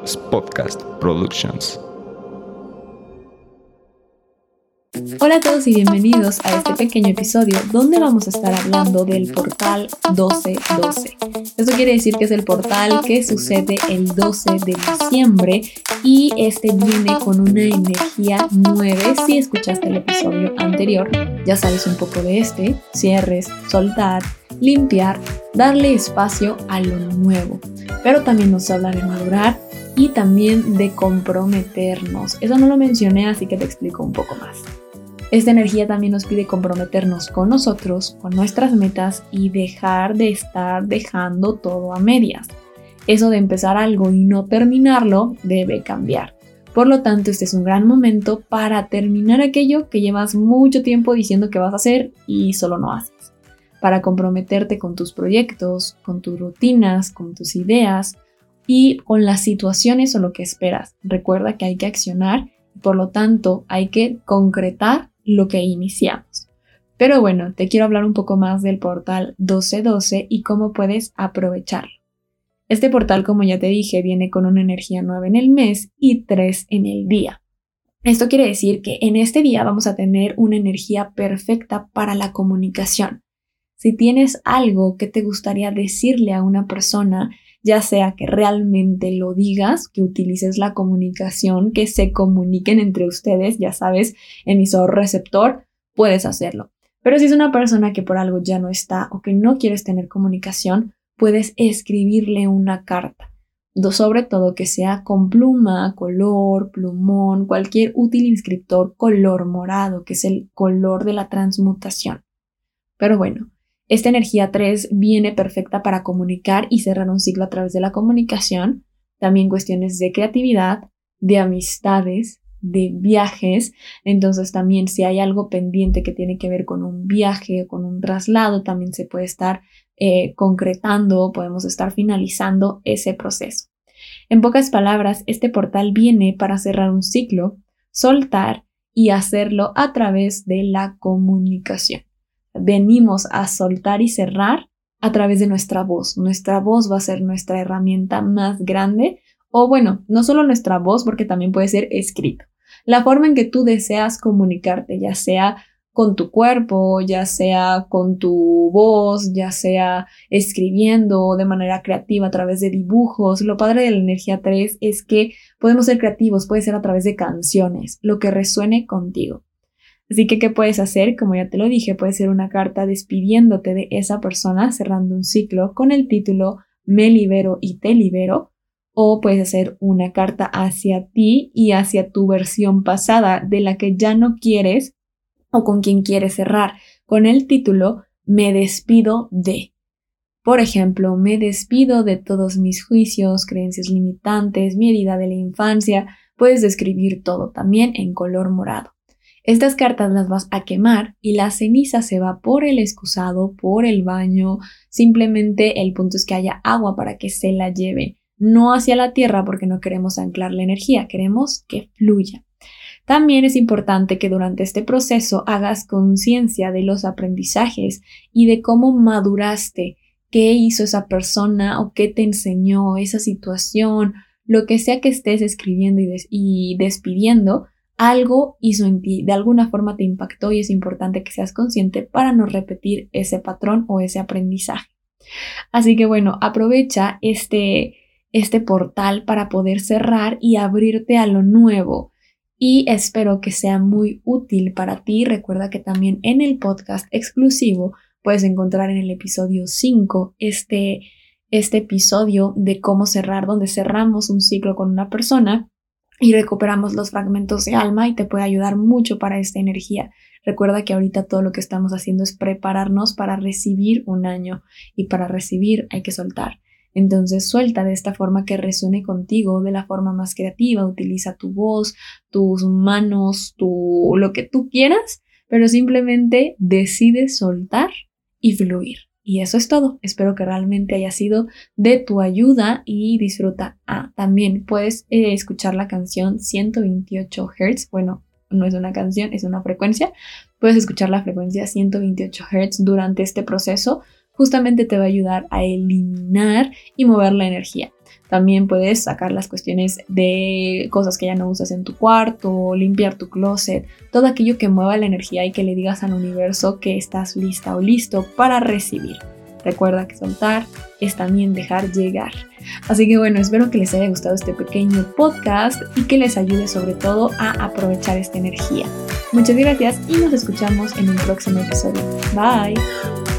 Podcast Productions. Hola a todos y bienvenidos a este pequeño episodio donde vamos a estar hablando del portal 1212. Esto quiere decir que es el portal que sucede el 12 de diciembre y este viene con una energía 9. Si escuchaste el episodio anterior, ya sabes un poco de este, cierres, soltar, limpiar, darle espacio a lo nuevo. Pero también nos habla de madurar y también de comprometernos. Eso no lo mencioné, así que te explico un poco más. Esta energía también nos pide comprometernos con nosotros, con nuestras metas y dejar de estar dejando todo a medias. Eso de empezar algo y no terminarlo debe cambiar. Por lo tanto, este es un gran momento para terminar aquello que llevas mucho tiempo diciendo que vas a hacer y solo no haces. Para comprometerte con tus proyectos, con tus rutinas, con tus ideas y con las situaciones o lo que esperas. Recuerda que hay que accionar y por lo tanto hay que concretar lo que iniciamos. Pero bueno, te quiero hablar un poco más del portal 1212 y cómo puedes aprovecharlo. Este portal, como ya te dije, viene con una energía 9 en el mes y 3 en el día. Esto quiere decir que en este día vamos a tener una energía perfecta para la comunicación. Si tienes algo que te gustaría decirle a una persona, ya sea que realmente lo digas, que utilices la comunicación, que se comuniquen entre ustedes, ya sabes, emisor, receptor, puedes hacerlo. Pero si es una persona que por algo ya no está o que no quieres tener comunicación, puedes escribirle una carta. Sobre todo que sea con pluma, color, plumón, cualquier útil inscriptor color morado, que es el color de la transmutación. Pero bueno, esta energía 3 viene perfecta para comunicar y cerrar un ciclo a través de la comunicación, también cuestiones de creatividad, de amistades, de viajes. Entonces también si hay algo pendiente que tiene que ver con un viaje o con un traslado, también se puede estar eh, concretando, podemos estar finalizando ese proceso. En pocas palabras, este portal viene para cerrar un ciclo, soltar y hacerlo a través de la comunicación venimos a soltar y cerrar a través de nuestra voz. Nuestra voz va a ser nuestra herramienta más grande o bueno, no solo nuestra voz porque también puede ser escrito. La forma en que tú deseas comunicarte, ya sea con tu cuerpo, ya sea con tu voz, ya sea escribiendo de manera creativa a través de dibujos. Lo padre de la energía 3 es que podemos ser creativos, puede ser a través de canciones, lo que resuene contigo. Así que, ¿qué puedes hacer? Como ya te lo dije, puede ser una carta despidiéndote de esa persona, cerrando un ciclo con el título Me libero y te libero. O puedes hacer una carta hacia ti y hacia tu versión pasada de la que ya no quieres o con quien quieres cerrar, con el título Me despido de. Por ejemplo, me despido de todos mis juicios, creencias limitantes, mi herida de la infancia. Puedes describir todo también en color morado. Estas cartas las vas a quemar y la ceniza se va por el excusado, por el baño. Simplemente el punto es que haya agua para que se la lleve, no hacia la tierra porque no queremos anclar la energía, queremos que fluya. También es importante que durante este proceso hagas conciencia de los aprendizajes y de cómo maduraste, qué hizo esa persona o qué te enseñó esa situación, lo que sea que estés escribiendo y, y despidiendo, algo hizo en ti, de alguna forma te impactó y es importante que seas consciente para no repetir ese patrón o ese aprendizaje. Así que bueno, aprovecha este, este portal para poder cerrar y abrirte a lo nuevo. Y espero que sea muy útil para ti. Recuerda que también en el podcast exclusivo puedes encontrar en el episodio 5 este, este episodio de cómo cerrar, donde cerramos un ciclo con una persona y recuperamos los fragmentos de alma y te puede ayudar mucho para esta energía. Recuerda que ahorita todo lo que estamos haciendo es prepararnos para recibir un año y para recibir hay que soltar. Entonces suelta de esta forma que resuene contigo, de la forma más creativa, utiliza tu voz, tus manos, tu lo que tú quieras, pero simplemente decide soltar y fluir. Y eso es todo. Espero que realmente haya sido de tu ayuda y disfruta. Ah, también puedes eh, escuchar la canción 128 Hz. Bueno, no es una canción, es una frecuencia. Puedes escuchar la frecuencia 128 Hz durante este proceso. Justamente te va a ayudar a eliminar y mover la energía. También puedes sacar las cuestiones de cosas que ya no usas en tu cuarto, limpiar tu closet, todo aquello que mueva la energía y que le digas al universo que estás lista o listo para recibir. Recuerda que soltar es también dejar llegar. Así que bueno, espero que les haya gustado este pequeño podcast y que les ayude sobre todo a aprovechar esta energía. Muchas gracias y nos escuchamos en un próximo episodio. Bye.